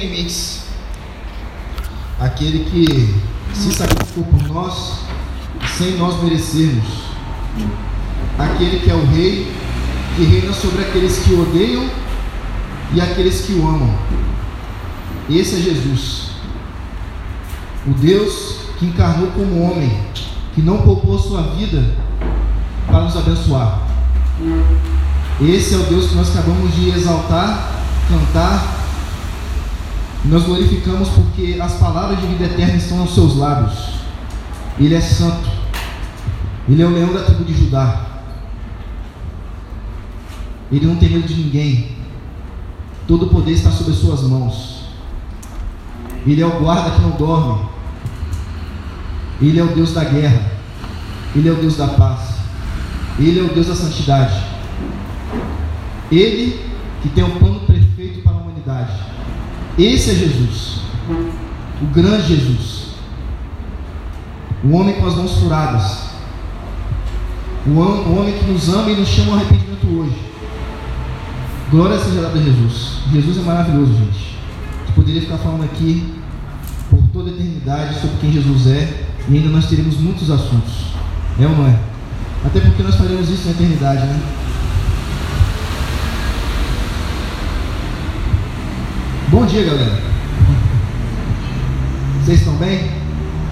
limites. Aquele que se sacrificou por nós sem nós merecermos. Aquele que é o rei que reina sobre aqueles que o odeiam e aqueles que o amam. Esse é Jesus. O Deus que encarnou como homem, que não poupou sua vida para nos abençoar. Esse é o Deus que nós acabamos de exaltar, cantar. Nós glorificamos porque as palavras de vida eterna estão aos seus lábios. Ele é santo. Ele é o leão da tribo de Judá. Ele não tem medo de ninguém. Todo o poder está sob as suas mãos. Ele é o guarda que não dorme. Ele é o Deus da guerra. Ele é o Deus da paz. Ele é o Deus da santidade. Ele que tem um plano perfeito para a humanidade. Esse é Jesus. O grande Jesus. O homem com as mãos furadas. O homem que nos ama e nos chama ao arrependimento hoje. Glória seja dada a Jesus. Jesus é maravilhoso, gente. Gente poderia ficar falando aqui por toda a eternidade sobre quem Jesus é. E ainda nós teremos muitos assuntos. É ou não é? Até porque nós faremos isso na eternidade, né? Bom dia, galera. Vocês estão bem?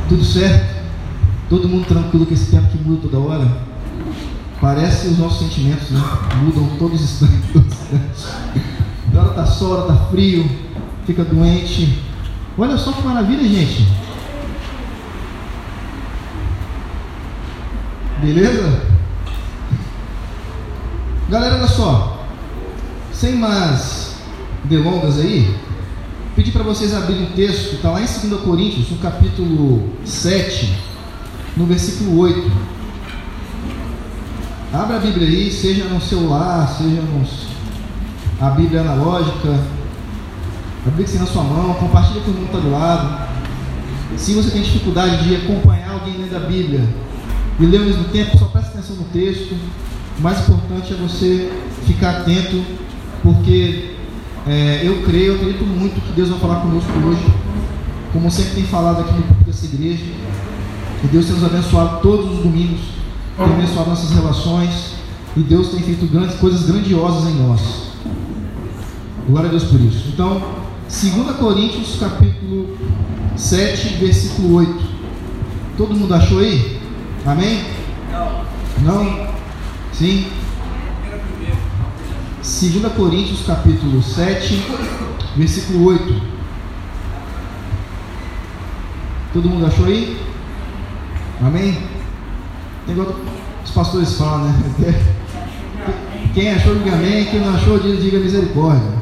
Tudo certo? Todo mundo tranquilo com esse tempo que muda toda hora? Parece os nossos sentimentos, né? Mudam todos os instantes. Da hora tá sol, hora tá frio, fica doente. Olha só que maravilha, gente. Beleza? Galera, olha só. Sem mais delongas aí, pedi para vocês abrirem um texto está lá em 2 Coríntios, no capítulo 7, no versículo 8. Abra a Bíblia aí, seja no celular, seja no, a Bíblia analógica, a Bíblia que na sua mão, compartilha com o mundo que está do lado. Se você tem dificuldade de acompanhar alguém lendo a Bíblia e ler ao mesmo tempo, só preste atenção no texto. O mais importante é você ficar atento, porque é, eu creio, eu acredito muito que Deus vai falar conosco hoje, como sempre tem falado aqui no público dessa igreja. Que Deus tem nos abençoado todos os domingos, tem abençoado nossas relações, e Deus tem feito grandes coisas grandiosas em nós. Glória a Deus por isso. Então, 2 Coríntios capítulo 7, versículo 8. Todo mundo achou aí? Amém? Não. Não? Sim? 2 Coríntios capítulo 7, versículo 8. Todo mundo achou aí? Amém? Tem igual os pastores falam, né? Quem achou, diga amém. Quem não achou, diga misericórdia.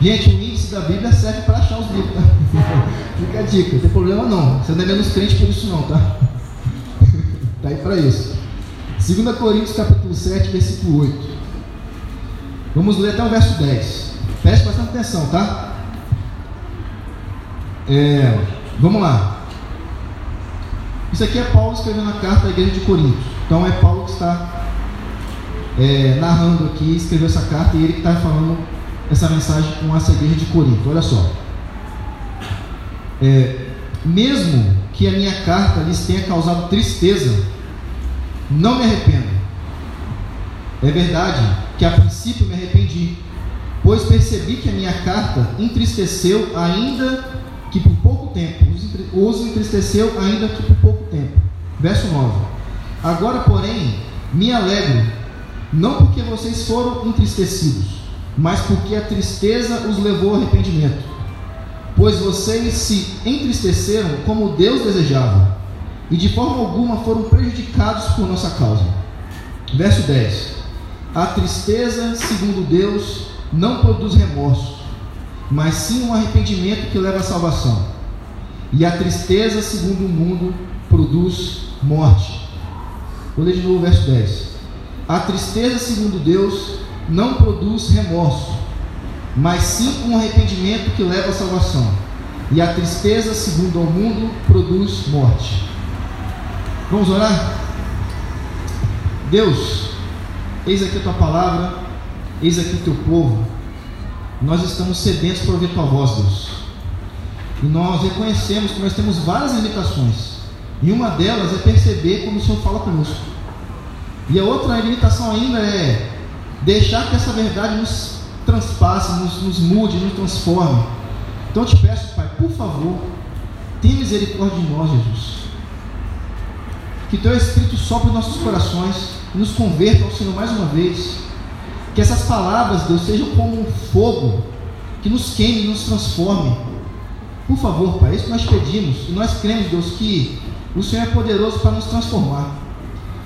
Gente, o índice da Bíblia serve para achar os livros, tá? Fica a dica, não tem problema não. Você não é menos crente por isso não, tá? Está aí para isso. 2 Coríntios capítulo 7, versículo 8. Vamos ler até o verso 10. Preste bastante atenção, tá? É, vamos lá. Isso aqui é Paulo escrevendo a carta à igreja de Corinto. Então é Paulo que está é, narrando aqui, escreveu essa carta e ele que está falando essa mensagem com essa igreja de Corinto. Olha só. É, mesmo que a minha carta lhes tenha causado tristeza, não me arrependo. É verdade que a princípio me arrependi, pois percebi que a minha carta entristeceu ainda que por pouco tempo, os entristeceu ainda que por pouco tempo. Verso 9. Agora, porém, me alegro, não porque vocês foram entristecidos, mas porque a tristeza os levou ao arrependimento. Pois vocês se entristeceram como Deus desejava, e de forma alguma foram prejudicados por nossa causa. Verso 10: A tristeza, segundo Deus, não produz remorso, mas sim um arrependimento que leva à salvação. E a tristeza, segundo o mundo, produz morte. Vou ler de novo o verso 10. A tristeza, segundo Deus, não produz remorso, mas sim um arrependimento que leva à salvação. E a tristeza, segundo o mundo, produz morte. Vamos orar? Deus, eis aqui a tua palavra, eis aqui o teu povo. nós estamos sedentos para ouvir tua voz, Deus. E nós reconhecemos que nós temos várias limitações. E uma delas é perceber quando o Senhor fala conosco. E a outra limitação ainda é deixar que essa verdade nos transpasse, nos, nos mude, nos transforme. Então eu te peço, Pai, por favor, tenha misericórdia de nós, Jesus. Que teu Espírito sopre nossos corações nos converta ao Senhor mais uma vez. Que essas palavras, Deus, sejam como um fogo que nos queime e nos transforme. Por favor, Pai, é isso nós pedimos. E nós cremos, Deus, que o Senhor é poderoso para nos transformar.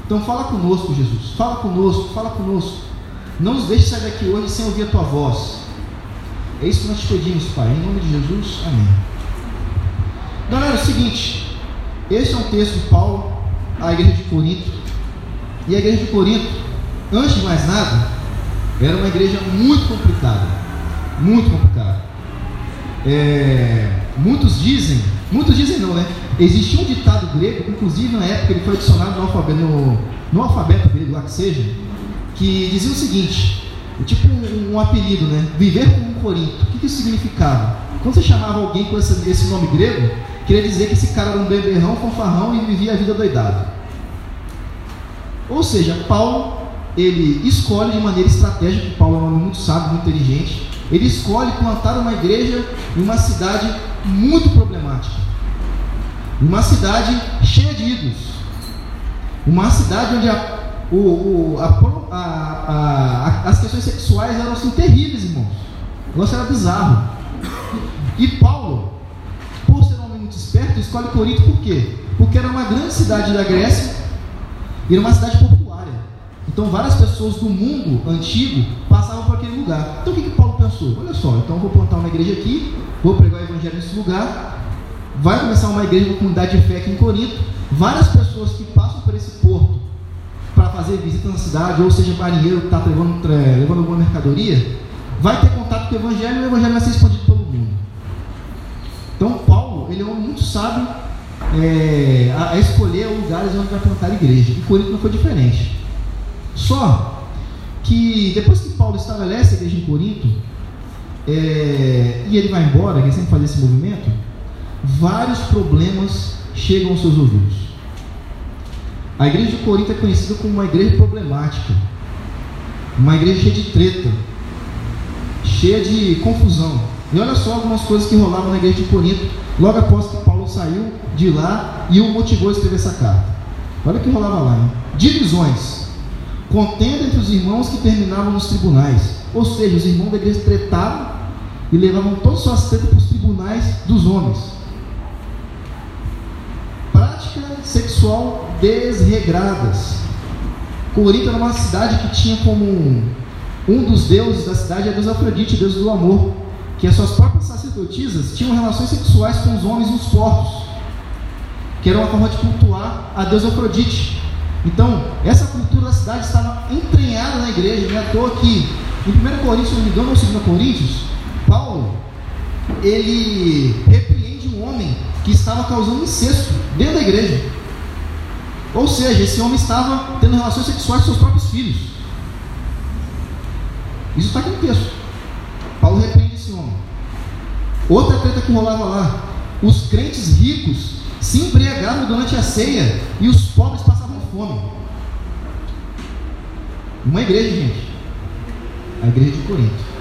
Então fala conosco, Jesus. Fala conosco, fala conosco. Não nos deixe sair daqui hoje sem ouvir a tua voz. É isso que nós te pedimos, Pai. Em nome de Jesus. Amém. Galera, é o seguinte. Esse é um texto de Paulo à igreja de Corinto. E a igreja de Corinto, antes de mais nada, era uma igreja muito complicada. Muito complicada. É, muitos dizem, muitos dizem não, né? Existia um ditado grego, inclusive na época ele foi adicionado no alfabeto, no, no alfabeto grego, lá que seja, que dizia o seguinte: tipo um, um apelido, né? Viver como um Corinto. O que, que isso significava? Quando você chamava alguém com esse, esse nome grego, queria dizer que esse cara era um beberrão, fanfarrão e vivia a vida doidado. Ou seja, Paulo ele escolhe de maneira estratégica, Paulo é um homem muito sábio, muito inteligente, ele escolhe plantar uma igreja em uma cidade muito problemática, uma cidade cheia de ídolos, uma cidade onde a, o, o, a, a, as questões sexuais eram assim, terríveis, irmãos. O negócio era bizarro. E Paulo, por ser um homem muito esperto, escolhe Corinto por quê? Porque era uma grande cidade da Grécia e era uma cidade portuária. Então várias pessoas do mundo antigo passavam por aquele lugar. Então o que, que Paulo pensou? Olha só, então eu vou plantar uma igreja aqui, vou pregar o evangelho nesse lugar, vai começar uma igreja, uma comunidade de fé aqui em Corinto. Várias pessoas que passam por esse porto para fazer visita na cidade, ou seja, marinheiro que está levando, levando alguma mercadoria, vai ter contato com o evangelho e o evangelho vai ser expandido pelo mundo. Então Paulo, ele é um homem muito sábio é, a, a, escolher lugares onde vai plantar a igreja. E Corinto não foi diferente. Só que depois que Paulo estabelece a igreja em Corinto, é, e ele vai embora, que sempre faz esse movimento, vários problemas chegam aos seus ouvidos. A igreja de Corinto é conhecida como uma igreja problemática, uma igreja cheia de treta, cheia de confusão. E olha só algumas coisas que rolavam na igreja de Corinto, logo após que Paulo saiu de lá e o motivou a escrever essa carta. Olha o que rolava lá, hein? Divisões. Contenda entre os irmãos que terminavam nos tribunais. Ou seja, os irmãos da igreja tretavam e levavam todas as suas tretas para os tribunais dos homens. Prática sexual desregradas. Corinto era uma cidade que tinha como um, um dos deuses da cidade a deus Afrodite, deus do amor, que as suas próprias sacerdotisas tinham relações sexuais com os homens nos portos, que era uma forma de cultuar a deus Afrodite. Então, essa cultura da cidade estava entranhada na igreja, não é à toa que em 1 Coríntios, não me engano, ou 2 Coríntios, Paulo, ele repreende um homem que estava causando incesto dentro da igreja. Ou seja, esse homem estava tendo relações sexuais com seus próprios filhos. Isso está aqui no texto. Paulo repreende. Outra treta que rolava lá: os crentes ricos se embriagavam durante a ceia e os pobres passavam fome. Uma igreja, gente. A igreja de Corinto.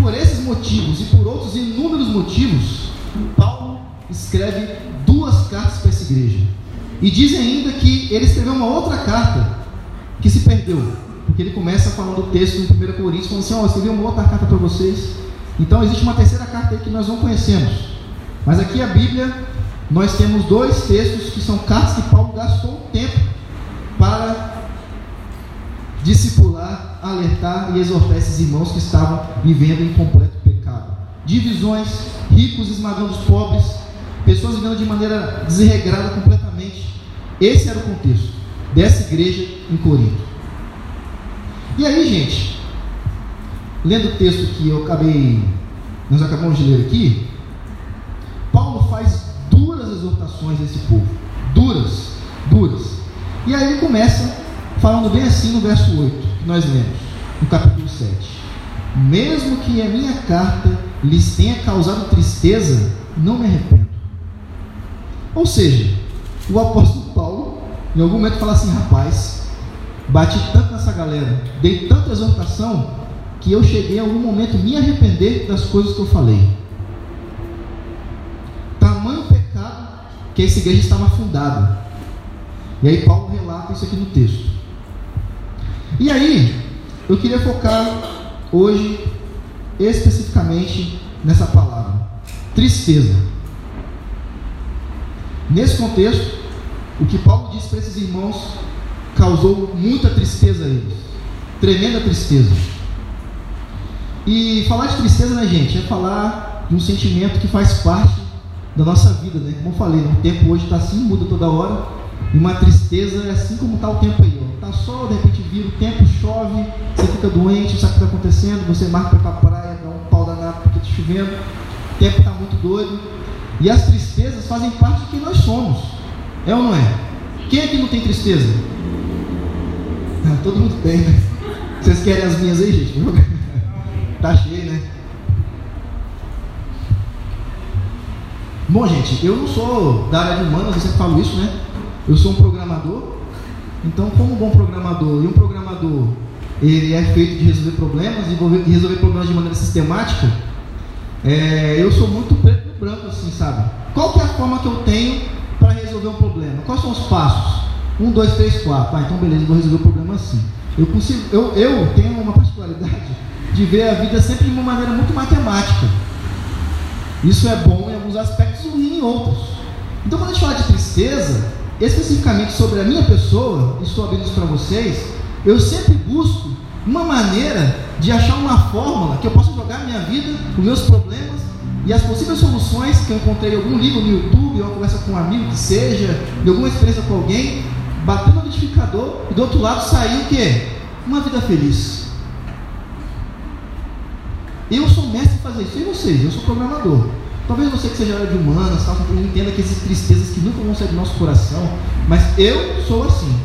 Por esses motivos e por outros inúmeros motivos, Paulo escreve duas cartas para essa igreja. E dizem ainda que ele escreveu uma outra carta que se perdeu. Porque ele começa falando o texto em 1 Coríntios, falando assim: Ó, oh, escrevi uma outra carta para vocês. Então existe uma terceira carta que nós não conhecemos. Mas aqui a Bíblia, nós temos dois textos que são cartas que Paulo gastou tempo para discipular, alertar e exortar esses irmãos que estavam vivendo em completo pecado. Divisões, ricos esmagando os pobres, pessoas vivendo de maneira desregrada completamente. Esse era o contexto dessa igreja em Corinto. E aí, gente, lendo o texto que eu acabei, nós acabamos de ler aqui, Paulo faz duras exortações a esse povo, duras, duras. E aí ele começa falando bem assim no verso 8, que nós lemos, no capítulo 7. mesmo que a minha carta lhes tenha causado tristeza, não me arrependo. Ou seja, o apóstolo Paulo, em algum momento, fala assim: rapaz, bati tanto nessa galera, dei tanta exortação, que eu cheguei a algum momento me arrepender das coisas que eu falei. Tamanho pecado que essa igreja estava fundada. E aí Paulo relata isso aqui no texto. E aí, eu queria focar hoje especificamente nessa palavra: tristeza. Nesse contexto, o que Paulo disse para esses irmãos causou muita tristeza a eles, tremenda tristeza. E falar de tristeza, né, gente, é falar de um sentimento que faz parte da nossa vida, né? Como eu falei, o tempo hoje está assim, muda toda hora. E uma tristeza é assim como está o tempo aí. Ó. Tá sol, de repente vira o tempo, chove, você fica doente, sabe o que está acontecendo, você marca para a praia, dá um pau danado porque está chovendo, o tempo está muito doido. E as tristezas fazem parte de quem nós somos. É ou não é? Quem aqui não tem tristeza? Ah, todo mundo tem, né? Vocês querem as minhas aí, gente? Tá cheio, né? Bom, gente, eu não sou da área de humanas, eu sempre falo isso, né? Eu sou um programador. Então, como um bom programador, e um programador ele é feito de resolver problemas, e resolver problemas de maneira sistemática, é, eu sou muito preto no branco, assim, sabe? Qual que é a forma que eu tenho para resolver um problema? Quais são os passos? Um, dois, três, quatro. Ah, então beleza, vou resolver o problema assim. Eu, consigo, eu, eu tenho uma particularidade de ver a vida sempre de uma maneira muito matemática. Isso é bom em alguns aspectos ruim em outros. Então, quando a gente fala de tristeza, especificamente sobre a minha pessoa, e estou abrindo isso para vocês, eu sempre busco uma maneira de achar uma fórmula que eu possa jogar a minha vida, os meus problemas e as possíveis soluções que eu encontrei em algum livro no YouTube, ou uma conversa com um amigo que seja, de alguma experiência com alguém, bater no notificador e do outro lado sair o que? Uma vida feliz. Eu sou mestre em fazer isso, e vocês? Eu sou programador. Talvez você que seja área de humanas, tal, entenda que existem tristezas que nunca vão sair do nosso coração, mas eu sou assim.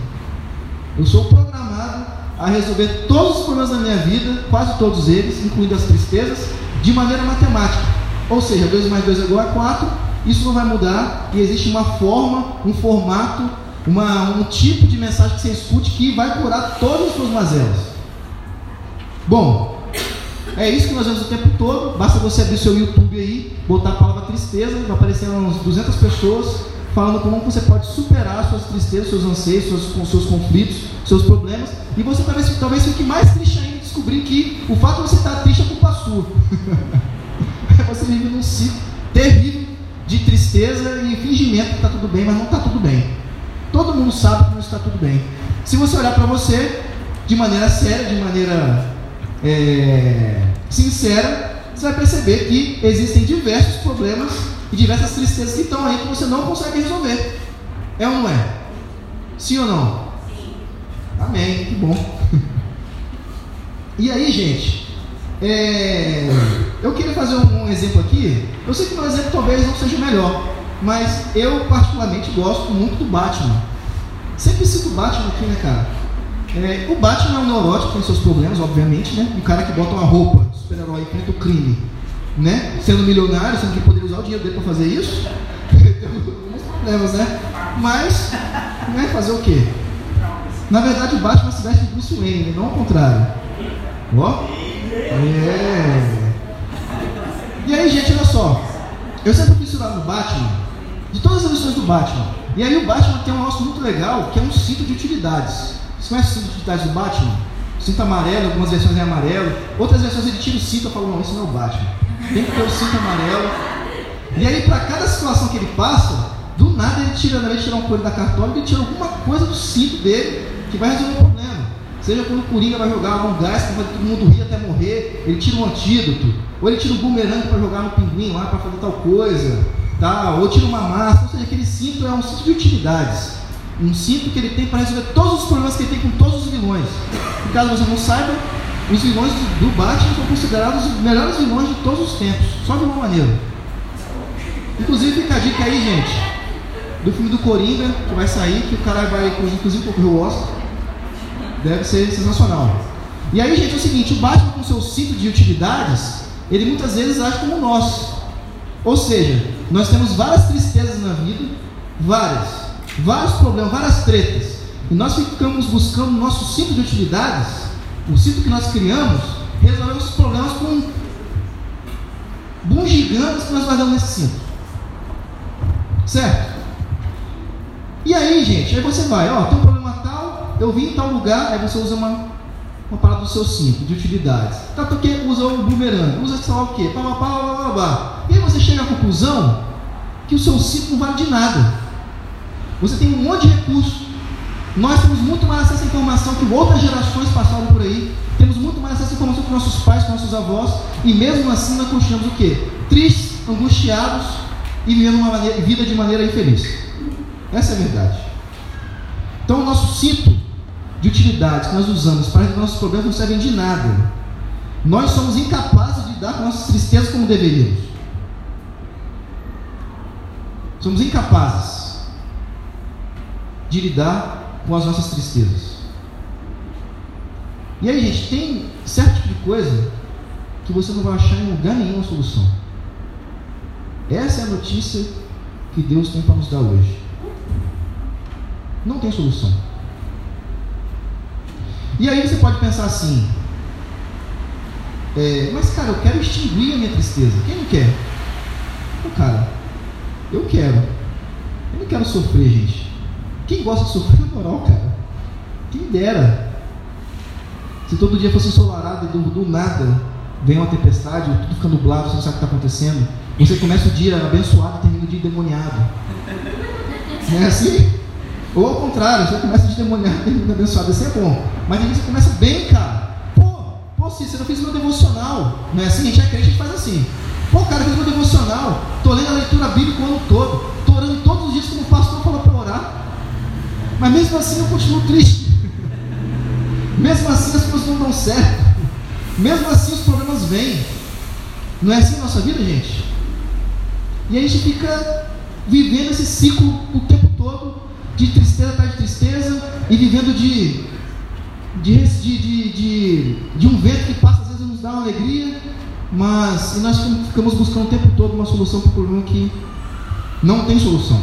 Eu sou programado a resolver todos os problemas da minha vida, quase todos eles, incluindo as tristezas, de maneira matemática. Ou seja, 2 mais 2 é igual a 4, isso não vai mudar e existe uma forma, um formato, uma, um tipo de mensagem que você escute que vai curar todas as suas mazelas. Bom, é isso que nós vemos o tempo todo. Basta você abrir seu YouTube aí, botar a palavra tristeza, vai aparecer umas 200 pessoas falando como você pode superar suas tristezas, seus anseios, seus, seus conflitos, seus problemas. E você talvez, talvez fique mais triste ainda descobrir que o fato de você estar triste é culpa sua. você vive num ciclo terrível de tristeza e fingimento que está tudo bem, mas não está tudo bem. Todo mundo sabe que não está tudo bem. Se você olhar para você de maneira séria, de maneira é, sincera, você vai perceber que existem diversos problemas e diversas tristezas que estão aí que você não consegue resolver. É ou não é? Sim ou não? Sim. Amém, que bom. e aí, gente, é, eu queria fazer um, um, exemplo aqui. Eu sei que meu exemplo talvez não seja o melhor, mas eu particularmente gosto muito do Batman. Sempre cito o Batman aqui, né, cara? É, o Batman é um neurótico, tem seus problemas, obviamente, né? Um cara que bota uma roupa, super-herói, enfrenta o crime, né? Sendo milionário, sendo que poderia usar o dinheiro dele para fazer isso. tem alguns problemas, né? Mas, né? Fazer o quê? Na verdade, o Batman se veste de Bruce Wayne, né? não ao contrário. Ó. É. E aí, gente, olha só. Eu sempre fui estudar no Batman, de todas as lições do Batman. E aí o Batman tem um negócio muito legal, que é um cinto de utilidades. Você conhece o cinto de utilidades do Batman? Cinto amarelo, algumas versões é amarelo. Outras versões ele tira o cinto e fala, não, isso não é o Batman. Tem que ter o cinto amarelo. E aí, para cada situação que ele passa, do nada ele tira, na vez tirar um coelho da cartola, ele tira alguma coisa do cinto dele que vai resolver o problema. Seja quando o Coringa vai jogar um gás para fazer todo mundo rir até morrer, ele tira um antídoto. Ou ele tira um bumerangue para jogar no pinguim lá para fazer tal coisa. Tá? Ou tira uma massa. Ou seja, aquele cinto é um cinto de utilidades um cinto que ele tem para resolver todos os problemas que ele tem com todos os vilões. E caso você não saiba, os vilões do Batman são considerados os melhores vilões de todos os tempos. Só de uma maneira. Inclusive fica a dica aí, gente. Do filme do Coringa, que vai sair, que o cara vai, inclusive, concorrer o Oscar. Deve ser sensacional. E aí, gente, é o seguinte: o Batman, com seu cinto de utilidades, ele muitas vezes age como nós. Ou seja, nós temos várias tristezas na vida, várias, vários problemas, várias tretas. E nós ficamos buscando o nosso cinto de utilidades, o cinto que nós criamos, resolver os problemas com gigantes que nós guardamos nesse cinto. Certo? E aí, gente, aí você vai, ó, tem um problema tal, eu vim em tal lugar, aí você usa uma, uma parada do seu cinto, de utilidades. Tá, porque usa o bumerangue, usa sei lá o quê, pá, pá, pá, pá, pá. E aí você chega à conclusão que o seu cinto não vale de nada. Você tem um monte de recursos. Nós temos muito mais acesso à informação que outras gerações passaram por aí. Temos muito mais acesso à informação que nossos pais, que nossos avós. E mesmo assim nós continuamos o quê? Tristes, angustiados e vivendo uma maneira, vida de maneira infeliz. Essa é a verdade. Então, o nosso cinto de utilidades que nós usamos para resolver nossos problemas não servem de nada. Nós somos incapazes de lidar com nossas tristezas como deveríamos. Somos incapazes de lidar com as nossas tristezas. E aí, gente, tem certo tipo de coisa que você não vai achar em lugar nenhum a solução. Essa é a notícia que Deus tem para nos dar hoje. Não tem solução. E aí você pode pensar assim: é, mas cara, eu quero extinguir a minha tristeza. Quem não quer? Pô, cara, eu quero. Eu não quero sofrer, gente. Quem gosta de sofrer é moral, cara. Quem dera. Se todo dia fosse ensolarado e do, do nada vem uma tempestade, tudo fica nublado, você não sabe o que está acontecendo. Você começa o dia abençoado e termina o dia endemoniado. Não é assim? Ou ao contrário, você começa a endemoniar e termina abençoado. Isso é bom. Mas aí você começa bem, cara. Pô, pô, Cícero, eu fiz meu devocional. Não é assim? A gente é crente, a gente faz assim. Pô, cara, eu fiz meu devocional. Estou lendo a leitura bíblica o ano todo. Estou orando todos os dias como o pastor falou para orar. Mas mesmo assim eu continuo triste. mesmo assim as coisas não dão certo. Mesmo assim os problemas vêm. Não é assim a nossa vida, gente? E a gente fica vivendo esse ciclo o tempo todo, de tristeza atrás de tristeza, e vivendo de, de, de, de, de, um vento que passa, às vezes nos dá uma alegria, mas nós ficamos buscando o tempo todo uma solução para o problema que não tem solução.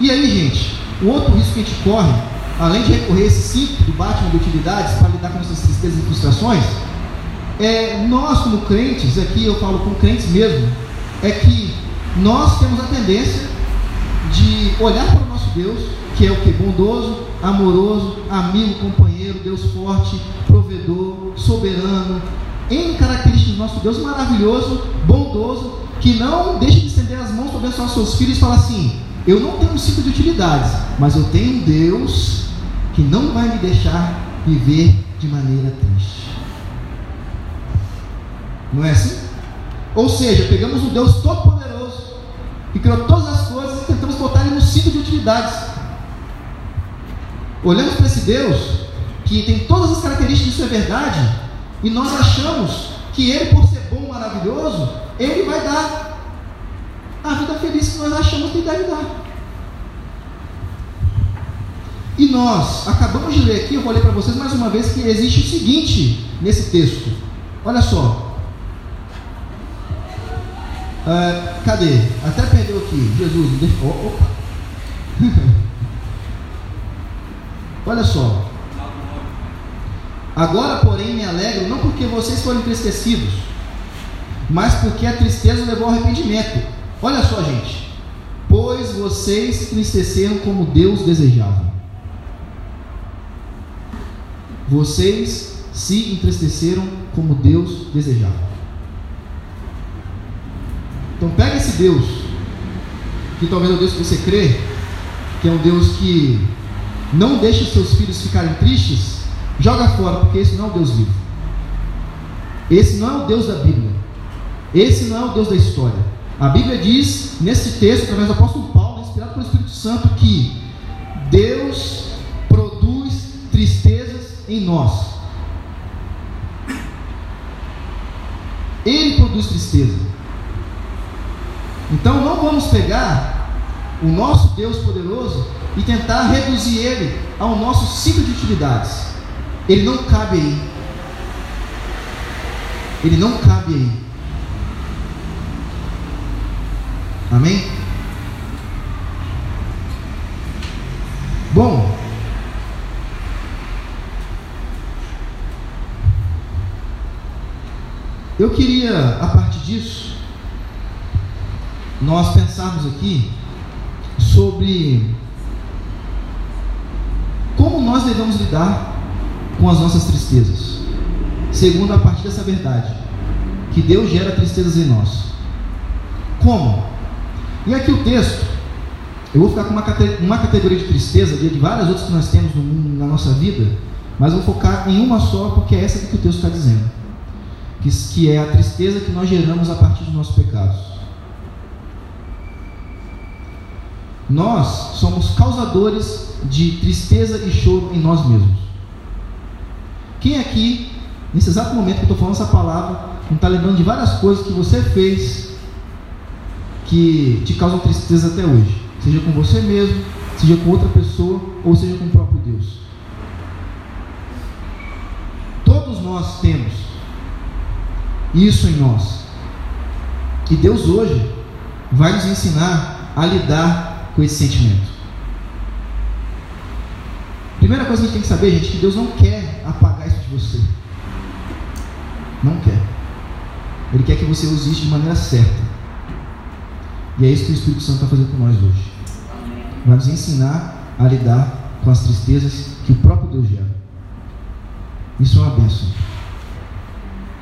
E aí, gente, o outro risco que a gente corre, além de recorrer a esse ciclo do Batman de utilidades para lidar com essas tristezas e frustrações, é, nós como crentes, aqui eu falo com crentes mesmo, é que nós temos a tendência de olhar para o nosso Deus, que é o que? Bondoso, amoroso, amigo, companheiro, Deus forte, provedor, soberano, em características do nosso Deus maravilhoso, bondoso, que não deixa de estender as mãos para abençoar seus filhos e falar assim: eu não tenho um ciclo de utilidades, mas eu tenho um Deus que não vai me deixar viver de maneira triste. Não é assim? Ou seja, pegamos um Deus todo-poderoso, que criou todas as coisas e tentamos botar ele no ciclo de utilidades. Olhamos para esse Deus, que tem todas as características disso é verdade, e nós achamos que ele, por ser bom, maravilhoso, ele vai dar a vida feliz que nós achamos que deve dar. E nós acabamos de ler aqui, eu vou ler para vocês mais uma vez que existe o seguinte nesse texto. Olha só, Uh, cadê? Até perdeu aqui. Jesus. Oh, opa. Olha só. Agora, porém, me alegro não porque vocês foram entristecidos, mas porque a tristeza levou ao arrependimento. Olha só, gente. Pois vocês se entristeceram como Deus desejava. Vocês se entristeceram como Deus desejava. Então pega esse Deus, que talvez é o Deus que você crê, que é um Deus que não deixa seus filhos ficarem tristes, joga fora, porque esse não é o Deus vivo. Esse não é o Deus da Bíblia. Esse não é o Deus da história. A Bíblia diz, nesse texto, através do apóstolo Paulo, inspirado pelo Espírito Santo, que Deus produz tristezas em nós. Ele produz tristeza. Então não vamos pegar o nosso Deus poderoso e tentar reduzir ele ao nosso ciclo de utilidades. ele não cabe aí. Ele não cabe aí. Amém? Bom, eu queria, a partir disso, nós pensarmos aqui sobre como nós devemos lidar com as nossas tristezas, segundo a partir dessa verdade, que Deus gera tristezas em nós. Como? E aqui o texto, eu vou ficar com uma, uma categoria de tristeza, de várias outras que nós temos no na nossa vida, mas vou focar em uma só, porque é essa que o texto está dizendo, que, que é a tristeza que nós geramos a partir dos nossos pecados. Nós somos causadores de tristeza e choro em nós mesmos. Quem aqui, nesse exato momento que eu estou falando essa palavra, não está lembrando de várias coisas que você fez que te causam tristeza até hoje? Seja com você mesmo, seja com outra pessoa, ou seja com o próprio Deus. Todos nós temos isso em nós. E Deus hoje vai nos ensinar a lidar com esse sentimento. Primeira coisa que a gente tem que saber, gente, que Deus não quer apagar isso de você. Não quer. Ele quer que você use isso de maneira certa. E é isso que o Espírito Santo está fazendo com nós hoje. Vai nos ensinar a lidar com as tristezas que o próprio Deus gera. Isso é uma bênção.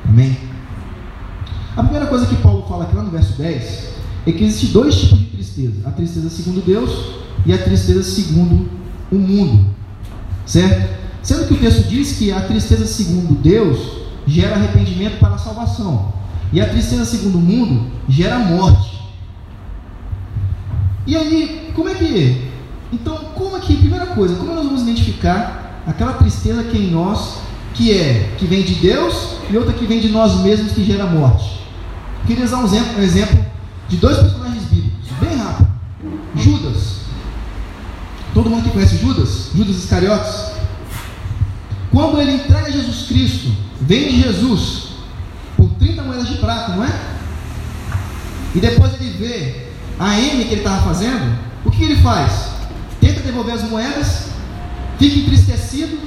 Amém? A primeira coisa que Paulo fala aqui lá no verso 10 é que existem dois tipos de tristeza: a tristeza segundo Deus e a tristeza segundo o mundo. Certo? Sendo que o texto diz que a tristeza segundo Deus gera arrependimento para a salvação, e a tristeza segundo o mundo gera morte. E aí, como é que. Então, como é que, primeira coisa, como nós vamos identificar aquela tristeza que é em nós, que é, que vem de Deus, e outra que vem de nós mesmos, que gera morte? Eu queria usar um exemplo, um exemplo de dois personagens bíblicos, bem rápido. Judas. Todo mundo que conhece Judas? Judas Iscariotes? Quando ele entrega Jesus Cristo, vende Jesus por 30 moedas de prata, não é? E depois ele vê a M que ele estava fazendo, o que ele faz? Tenta devolver as moedas, fica entristecido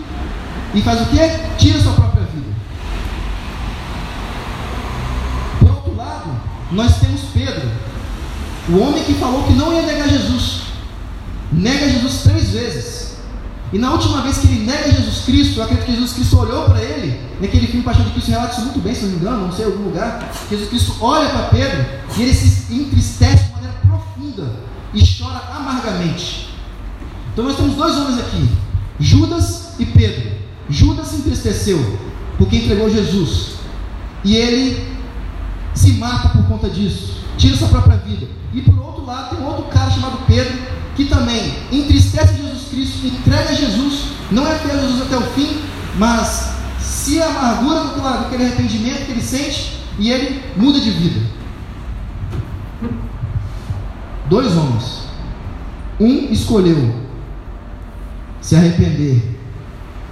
e faz o que? Tira sua própria vida. Por outro lado, nós temos Pedro, o homem que falou que não ia negar Jesus. Nega Jesus três vezes. E na última vez que ele nega Jesus Cristo, eu acredito que Jesus Cristo olhou para ele, naquele filme Paixão de Cristo relata isso muito bem, se não me engano, não sei, em algum lugar. Jesus Cristo olha para Pedro e ele se entristece amargamente. Então nós temos dois homens aqui, Judas e Pedro. Judas se entristeceu porque entregou Jesus. E ele se mata por conta disso, tira sua própria vida. E por outro lado, tem outro cara chamado Pedro, que também entristece Jesus Cristo, entrega Jesus, não é a Jesus até o fim, mas se amargura com aquele arrependimento que ele sente e ele muda de vida. Dois homens. Um escolheu se arrepender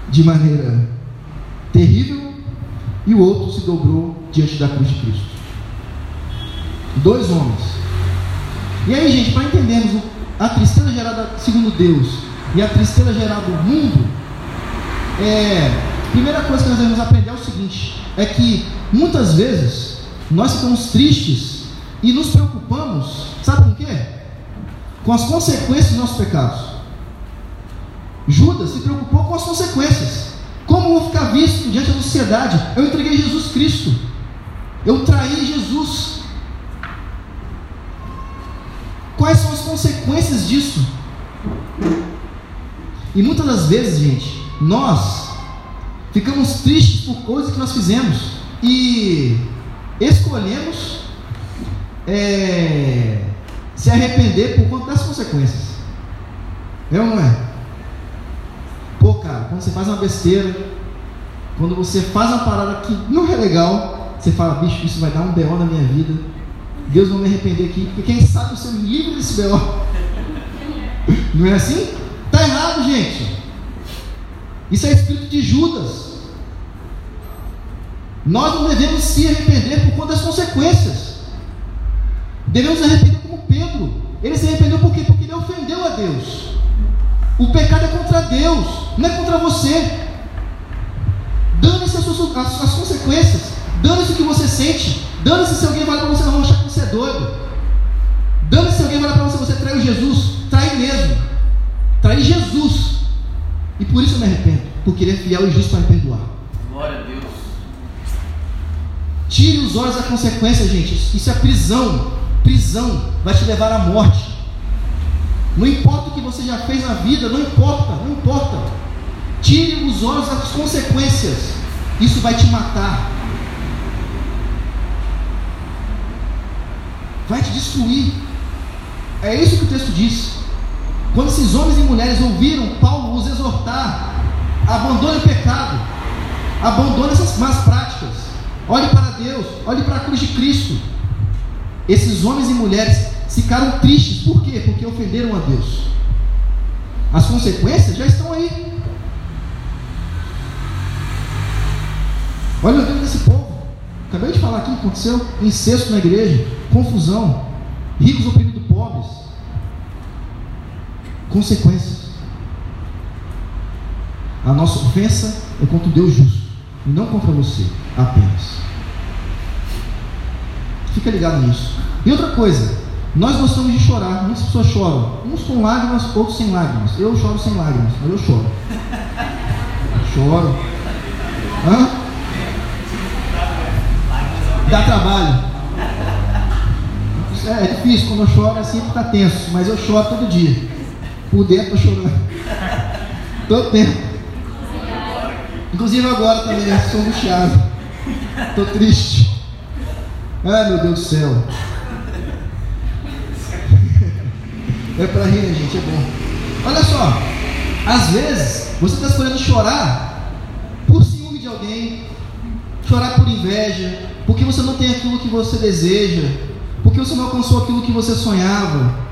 de maneira terrível e o outro se dobrou diante da cruz de Cristo. Dois homens. E aí, gente, para entendermos a tristeza gerada segundo Deus e a tristeza gerada do mundo, é, primeira coisa que nós devemos aprender é o seguinte: é que muitas vezes nós ficamos tristes e nos preocupamos, sabe com o quê? Com as consequências dos nossos pecados. Judas se preocupou com as consequências. Como vou ficar visto diante da sociedade? Eu entreguei Jesus Cristo. Eu traí Jesus. Quais são as consequências disso? E muitas das vezes, gente, nós ficamos tristes por coisas que nós fizemos e escolhemos é, se arrepender por conta das consequências. É ou não é? Pô, cara, quando você faz uma besteira, quando você faz uma parada que não é legal, você fala, bicho, isso vai dar um B.O. na minha vida Deus não me arrepender aqui, porque quem sabe você me livra desse B.O. Não é assim? Está errado, gente. Isso é espírito de Judas. Nós não devemos se arrepender por conta das consequências. Devemos arrepender Pedro. Ele se arrependeu por quê? Porque ele ofendeu a Deus. O pecado é contra Deus, não é contra você. Dane-se as, as, as, consequências. Dane-se o que você sente. Dane-se se alguém vai para você não achar que você é doido. Dane-se se alguém vai para você, você traiu Jesus. Trai mesmo. Trai Jesus. E por isso eu me arrependo. Porque Ele é fiel e justo para me perdoar. Glória a Deus. Tire os olhos da consequência, gente. Isso é prisão. Prisão vai te levar à morte. Não importa o que você já fez na vida, não importa, não importa. Tire os olhos das consequências. Isso vai te matar. Vai te destruir. É isso que o texto diz. Quando esses homens e mulheres ouviram Paulo os exortar, abandone o pecado, abandone essas más práticas, olhe para Deus, olhe para a cruz de Cristo. Esses homens e mulheres ficaram tristes, por quê? Porque ofenderam a Deus. As consequências já estão aí. Olha o Deus desse povo. Acabei de falar aqui o que aconteceu: incesto na igreja, confusão, ricos oprimindo pobres. Consequências. A nossa ofensa é contra o Deus justo não contra você apenas. Fica ligado nisso. E outra coisa, nós gostamos de chorar. Muitas pessoas choram, uns com lágrimas, outros sem lágrimas. Eu choro sem lágrimas, mas eu choro. Choro. Hã? Dá trabalho. É, é difícil, quando eu choro assim fica tenso, mas eu choro todo dia. Por dentro eu chorando. Todo tempo. Inclusive agora também, né? Sou angustiado. Estou triste. Ai meu Deus do céu. É para rir, né, gente? É bom. Olha só. Às vezes, você está escolhendo chorar por ciúme de alguém, chorar por inveja, porque você não tem aquilo que você deseja, porque você não alcançou aquilo que você sonhava.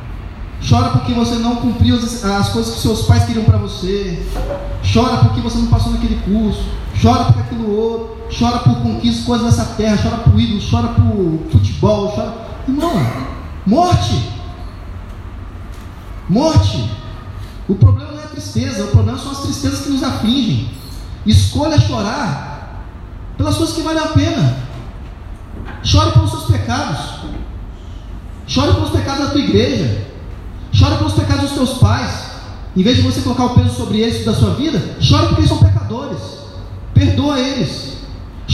Chora porque você não cumpriu as, as coisas que seus pais queriam para você. Chora porque você não passou naquele curso. Chora por aquilo outro. Chora por conquistas, coisas dessa terra. Chora por ídolos. Chora por futebol. Chora. Irmão, morte. Morte. O problema não é a tristeza. O problema são as tristezas que nos afligem. Escolha chorar pelas coisas que valem a pena. Chore pelos seus pecados. Chore pelos pecados da tua igreja. Chore pelos pecados dos teus pais. Em vez de você colocar o peso sobre eles da sua vida, chore porque eles são pecadores. Perdoa eles.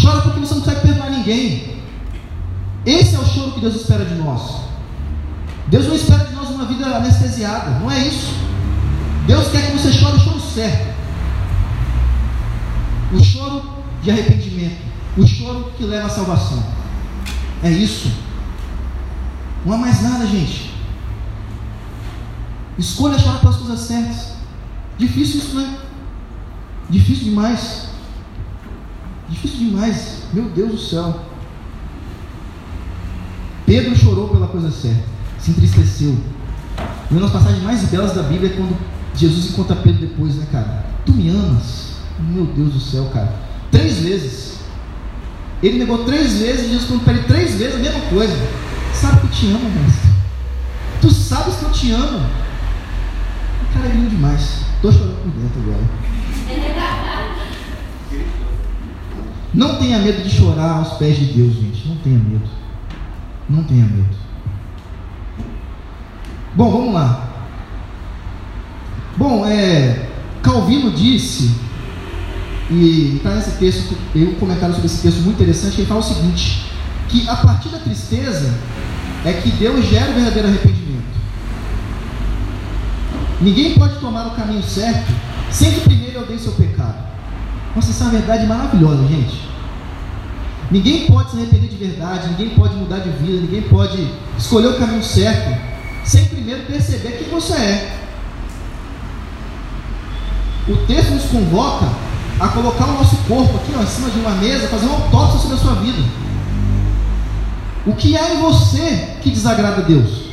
Chora porque você não consegue perdoar ninguém. Esse é o choro que Deus espera de nós. Deus não espera de nós uma vida anestesiada. Não é isso. Deus quer que você chore o choro certo. O choro de arrependimento. O choro que leva à salvação. É isso. Não há mais nada, gente. Escolha chorar pelas coisas certas. Difícil isso, né? Difícil demais. Difícil demais. Meu Deus do céu. Pedro chorou pela coisa certa. Se entristeceu. Uma das passagens mais belas da Bíblia é quando Jesus encontra Pedro depois, né, cara? Tu me amas? Meu Deus do céu, cara. Três vezes. Ele negou três vezes e Jesus para ele três vezes a mesma coisa. Sabe que eu te amo, mestre? Tu sabes que eu te amo. Cara é lindo demais. Estou chorando por dentro agora. Não tenha medo de chorar aos pés de Deus, gente. Não tenha medo. Não tenha medo. Bom, vamos lá. Bom, é, Calvino disse e está nesse texto, tem um comentário sobre esse texto muito interessante, que ele fala o seguinte, que a partir da tristeza é que Deus gera o verdadeiro arrependimento. Ninguém pode tomar o caminho certo sem que primeiro odeie seu pecado. Nossa, essa é uma verdade maravilhosa, gente. Ninguém pode se arrepender de verdade, ninguém pode mudar de vida, ninguém pode escolher o caminho certo sem primeiro perceber quem você é. O texto nos convoca a colocar o nosso corpo aqui ó, em cima de uma mesa, fazer uma autópsia sobre a sua vida. O que há em você que desagrada a Deus?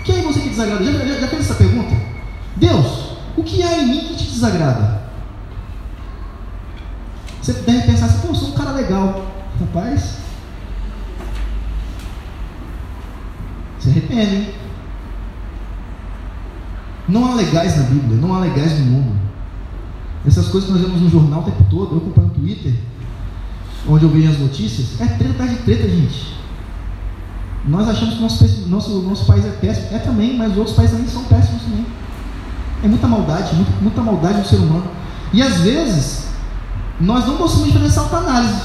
O que há em você que desagrada? Já, já, já fez essa pergunta? Deus, o que há em mim que te desagrada? Você deve pensar assim, pô, eu sou um cara legal. Rapaz, se arrepende, hein? Não há legais na Bíblia, não há legais no mundo. Essas coisas que nós vemos no jornal o tempo todo, eu acompanho no Twitter, onde eu vejo as notícias, é treta atrás de treta, gente. Nós achamos que nosso, nosso, nosso país é péssimo. É também, mas outros países também são péssimos também. É muita maldade, muita, muita maldade do ser humano. E às vezes, nós não de fazer essa autoanálise.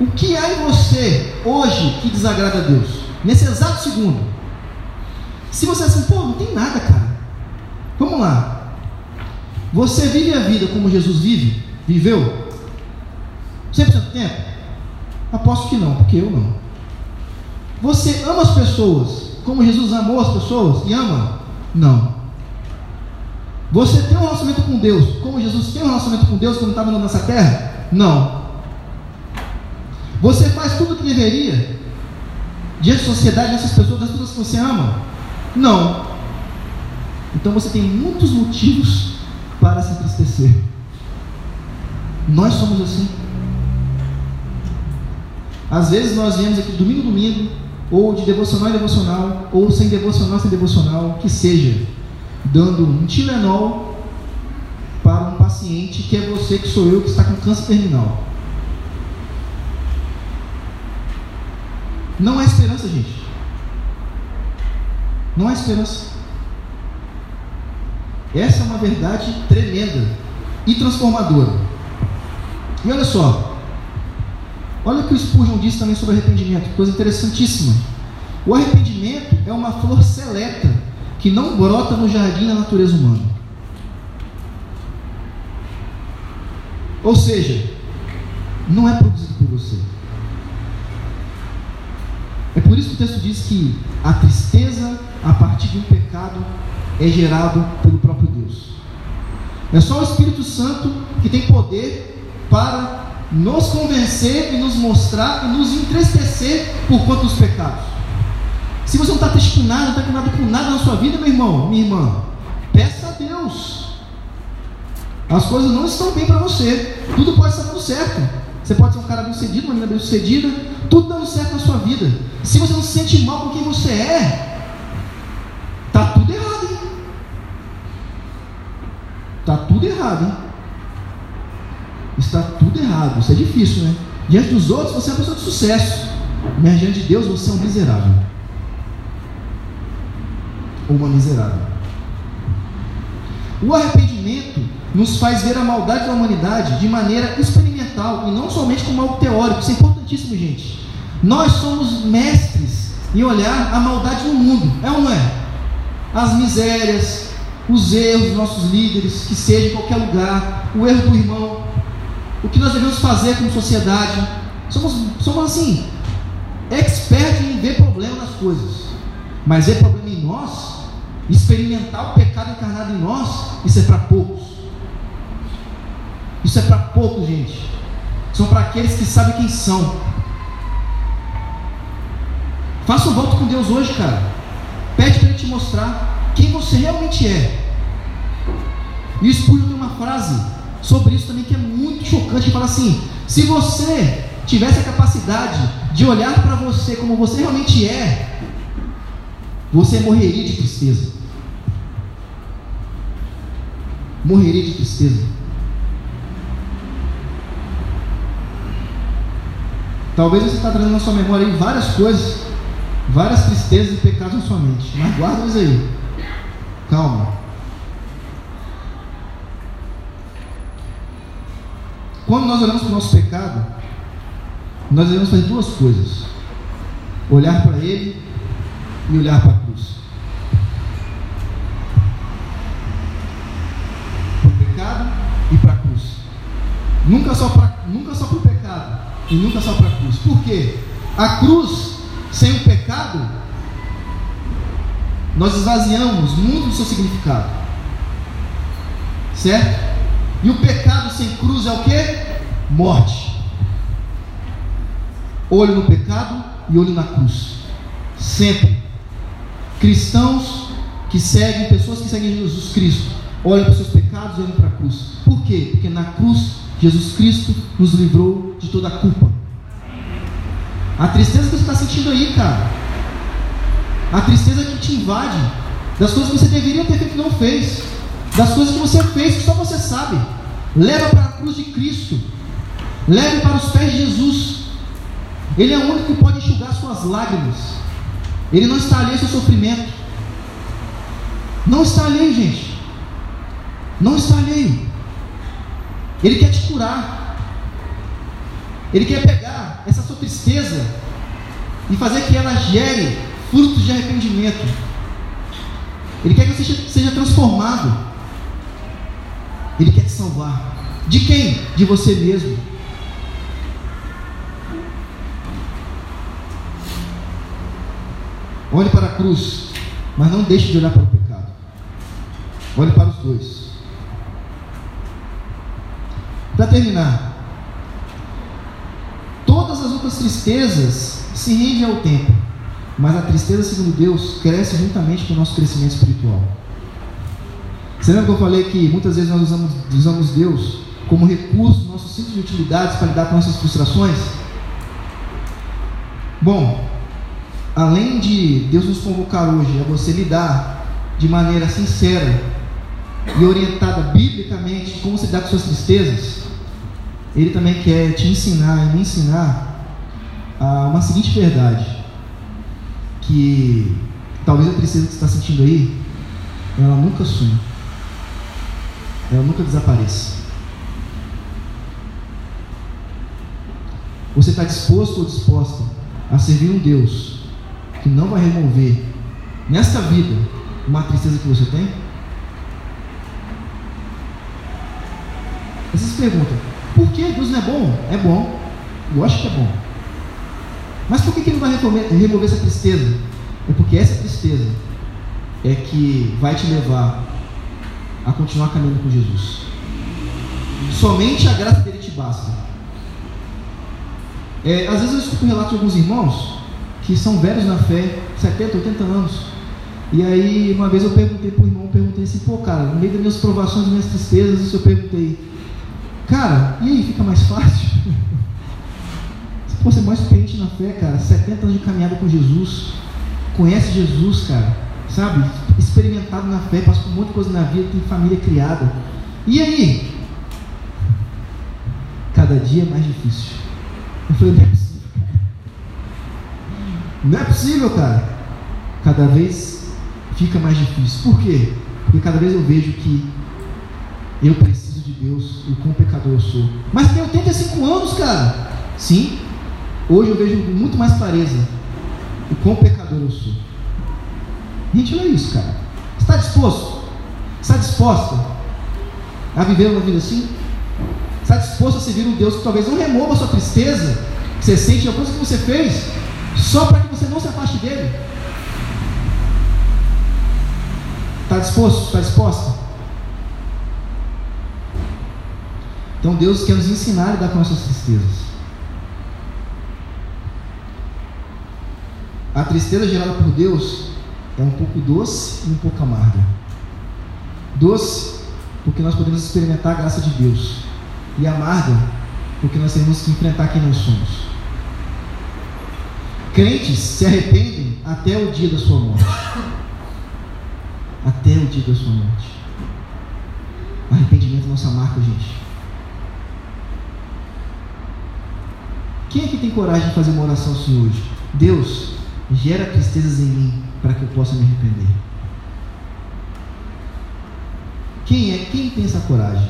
O que há em você hoje que desagrada a Deus? Nesse exato segundo. Se você é assim, pô, não tem nada, cara. Vamos lá. Você vive a vida como Jesus vive? Viveu? 100% do tempo? Aposto que não, porque eu não. Você ama as pessoas como Jesus amou as pessoas e ama? Não. Você tem um relacionamento com Deus como Jesus tem um relacionamento com Deus quando estava nessa terra? Não. Você faz tudo o que deveria diante da sociedade, dessas pessoas, das pessoas que você ama? Não. Então você tem muitos motivos para se entristecer. Nós somos assim. Às vezes nós viemos aqui domingo domingo, ou de devocional em devocional, ou sem devocional sem devocional, que seja, dando um Tilenol para um paciente que é você, que sou eu, que está com câncer terminal. Não há esperança, gente. Não há esperança. Essa é uma verdade tremenda e transformadora. E olha só, olha o que o Spurgeon disse também sobre arrependimento, coisa interessantíssima. O arrependimento é uma flor seleta que não brota no jardim da natureza humana. Ou seja, não é produzido por você. É por isso que o texto diz que a tristeza a partir de um pecado é gerado pelo próprio Deus. É só o Espírito Santo que tem poder para nos convencer e nos mostrar e nos entristecer por dos pecados. Se você não está triste com nada, não está nada com nada na sua vida, meu irmão, minha irmã, peça a Deus. As coisas não estão bem para você. Tudo pode estar dando certo. Você pode ser um cara bem sucedido, uma menina bem sucedida, tudo dando certo na sua vida. Se você não se sente mal com quem você é, tá tudo errado, hein? Tá tudo errado, hein? Está tudo errado. Isso é difícil, né? Diante dos outros, você é uma pessoa de sucesso. Mas diante de Deus, você é um miserável. Ou uma miserável. O arrependimento nos faz ver a maldade da humanidade de maneira experimental e não somente como algo teórico. Isso é importantíssimo, gente. Nós somos mestres em olhar a maldade no mundo, é ou não é? As misérias, os erros dos nossos líderes, que seja em qualquer lugar, o erro do irmão, o que nós devemos fazer como sociedade. Somos, somos assim, expertos em ver problema nas coisas, mas ver problema em nós, experimentar o pecado encarnado em nós, isso é para poucos. Isso é para poucos, gente. São para aqueles que sabem quem são. Faça um voto com Deus hoje, cara. Pede para Ele te mostrar quem você realmente é. E o Spurgeon tem uma frase sobre isso também que é muito chocante. Fala assim: se você tivesse a capacidade de olhar para você como você realmente é, você morreria de tristeza. Morreria de tristeza. Talvez você está trazendo na sua memória aí várias coisas, várias tristezas e pecados na sua mente. Mas guarda eles aí. Calma. Quando nós olhamos para o nosso pecado, nós devemos fazer duas coisas: olhar para ele e olhar. Para o pecado e para a cruz. Nunca só para nunca só o pecado, e nunca só para a cruz. Por quê? A cruz, sem o pecado, nós esvaziamos muito do seu significado. Certo? E o pecado sem cruz é o que? Morte. Olho no pecado e olho na cruz. Sempre. Cristãos que seguem, pessoas que seguem Jesus Cristo, olham para os seus pecados e olham para a cruz. Por quê? Porque na cruz Jesus Cristo nos livrou de toda a culpa. A tristeza que você está sentindo aí, cara. A tristeza que te invade. Das coisas que você deveria ter feito e não fez. Das coisas que você fez que só você sabe. Leva para a cruz de Cristo. Leve para os pés de Jesus. Ele é o único que pode enxugar suas lágrimas. Ele não está alheio ao seu sofrimento. Não está alheio, gente. Não está. Ele quer te curar. Ele quer pegar essa sua tristeza e fazer que ela gere frutos de arrependimento. Ele quer que você seja transformado. Ele quer te salvar. De quem? De você mesmo. Olhe para a cruz, mas não deixe de olhar para o pecado. Olhe para os dois. Para terminar, todas as outras tristezas se rendem ao tempo, mas a tristeza, segundo Deus, cresce juntamente com o nosso crescimento espiritual. Você lembra que eu falei que muitas vezes nós usamos, usamos Deus como recurso, nosso cinto de utilidades para lidar com nossas frustrações? Bom, além de Deus nos convocar hoje a você lidar de maneira sincera e orientada biblicamente como você lidar com suas tristezas, Ele também quer te ensinar e me ensinar a uma seguinte verdade: que talvez a tristeza que você está sentindo aí, ela nunca suma, ela nunca desapareça. Você está disposto ou disposta a servir um Deus que não vai remover nesta vida uma tristeza que você tem? Vocês perguntam, por que Deus não é bom? É bom, eu acho que é bom. Mas por que, Ele vai remover, remover essa tristeza? É porque essa tristeza é que vai te levar a continuar caminhando com Jesus. Somente a graça dele te basta. É, às vezes eu escuto um relato de alguns irmãos que são velhos na fé, 70, 80 anos. E aí, uma vez eu perguntei para o irmão, perguntei assim, pô, cara, no meio das minhas provações, das minhas tristezas, eu perguntei, cara, e aí, fica mais fácil? Pô, você é mais experiente na fé, cara, 70 anos de caminhada com Jesus, conhece Jesus, cara, sabe? Experimentado na fé, passou por um monte de coisa na vida, tem família criada. E aí? Cada dia é mais difícil. Eu falei, não é possível. Não é possível, cara. Cada vez fica mais difícil. Por quê? Porque cada vez eu vejo que eu preciso Deus e quão pecador eu sou. Mas tem 85 anos, cara. Sim. Hoje eu vejo muito mais clareza o quão pecador eu sou. Gente, olha isso, cara. Está disposto? Está disposta a viver uma vida assim? Está disposto a servir um Deus que talvez não remova a sua tristeza, que você sente, a coisa que você fez, só para que você não se afaste dele. Está disposto? Está disposta? Então Deus quer nos ensinar a lidar com nossas tristezas. A tristeza gerada por Deus é um pouco doce e um pouco amarga. Doce, porque nós podemos experimentar a graça de Deus. E amarga, porque nós temos que enfrentar quem nós somos. Crentes se arrependem até o dia da sua morte. Até o dia da sua morte. Arrependimento é nossa marca, gente. Quem aqui tem coragem de fazer uma oração assim hoje? Deus, gera tristezas em mim para que eu possa me arrepender. Quem é? Quem tem essa coragem?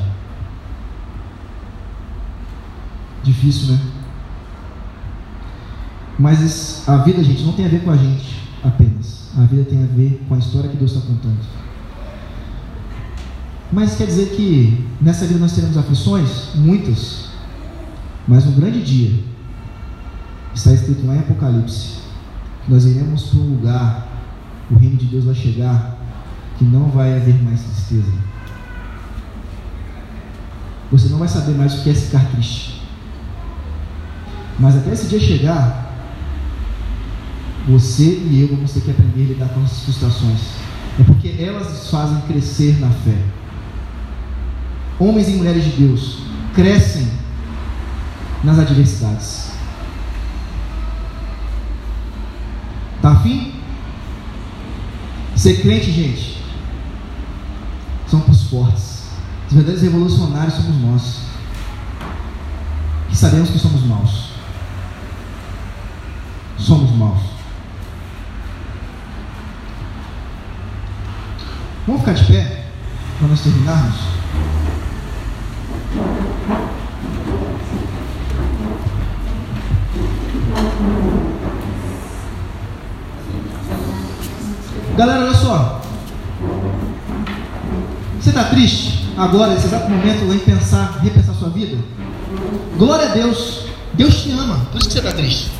Difícil, né? Mas a vida, gente, não tem a ver com a gente apenas. A vida tem a ver com a história que Deus está contando. Mas quer dizer que nessa vida nós teremos aflições? Muitas. Mas no grande dia, está escrito lá em Apocalipse, que nós iremos para um lugar, o reino de Deus vai chegar, que não vai haver mais tristeza. Você não vai saber mais o que é ficar triste. Mas até esse dia chegar, você e eu vamos ter que aprender a lidar com essas frustrações. É porque elas nos fazem crescer na fé. Homens e mulheres de Deus crescem nas adversidades. Tá afim? Ser crente, gente, são os fortes. Os verdadeiros revolucionários somos nós. Que sabemos que somos maus. Somos maus. Vamos ficar de pé para nós terminarmos? Agora, nesse exato momento, em pensar, repensar sua vida? Glória a Deus. Deus te ama. Por isso que você está triste.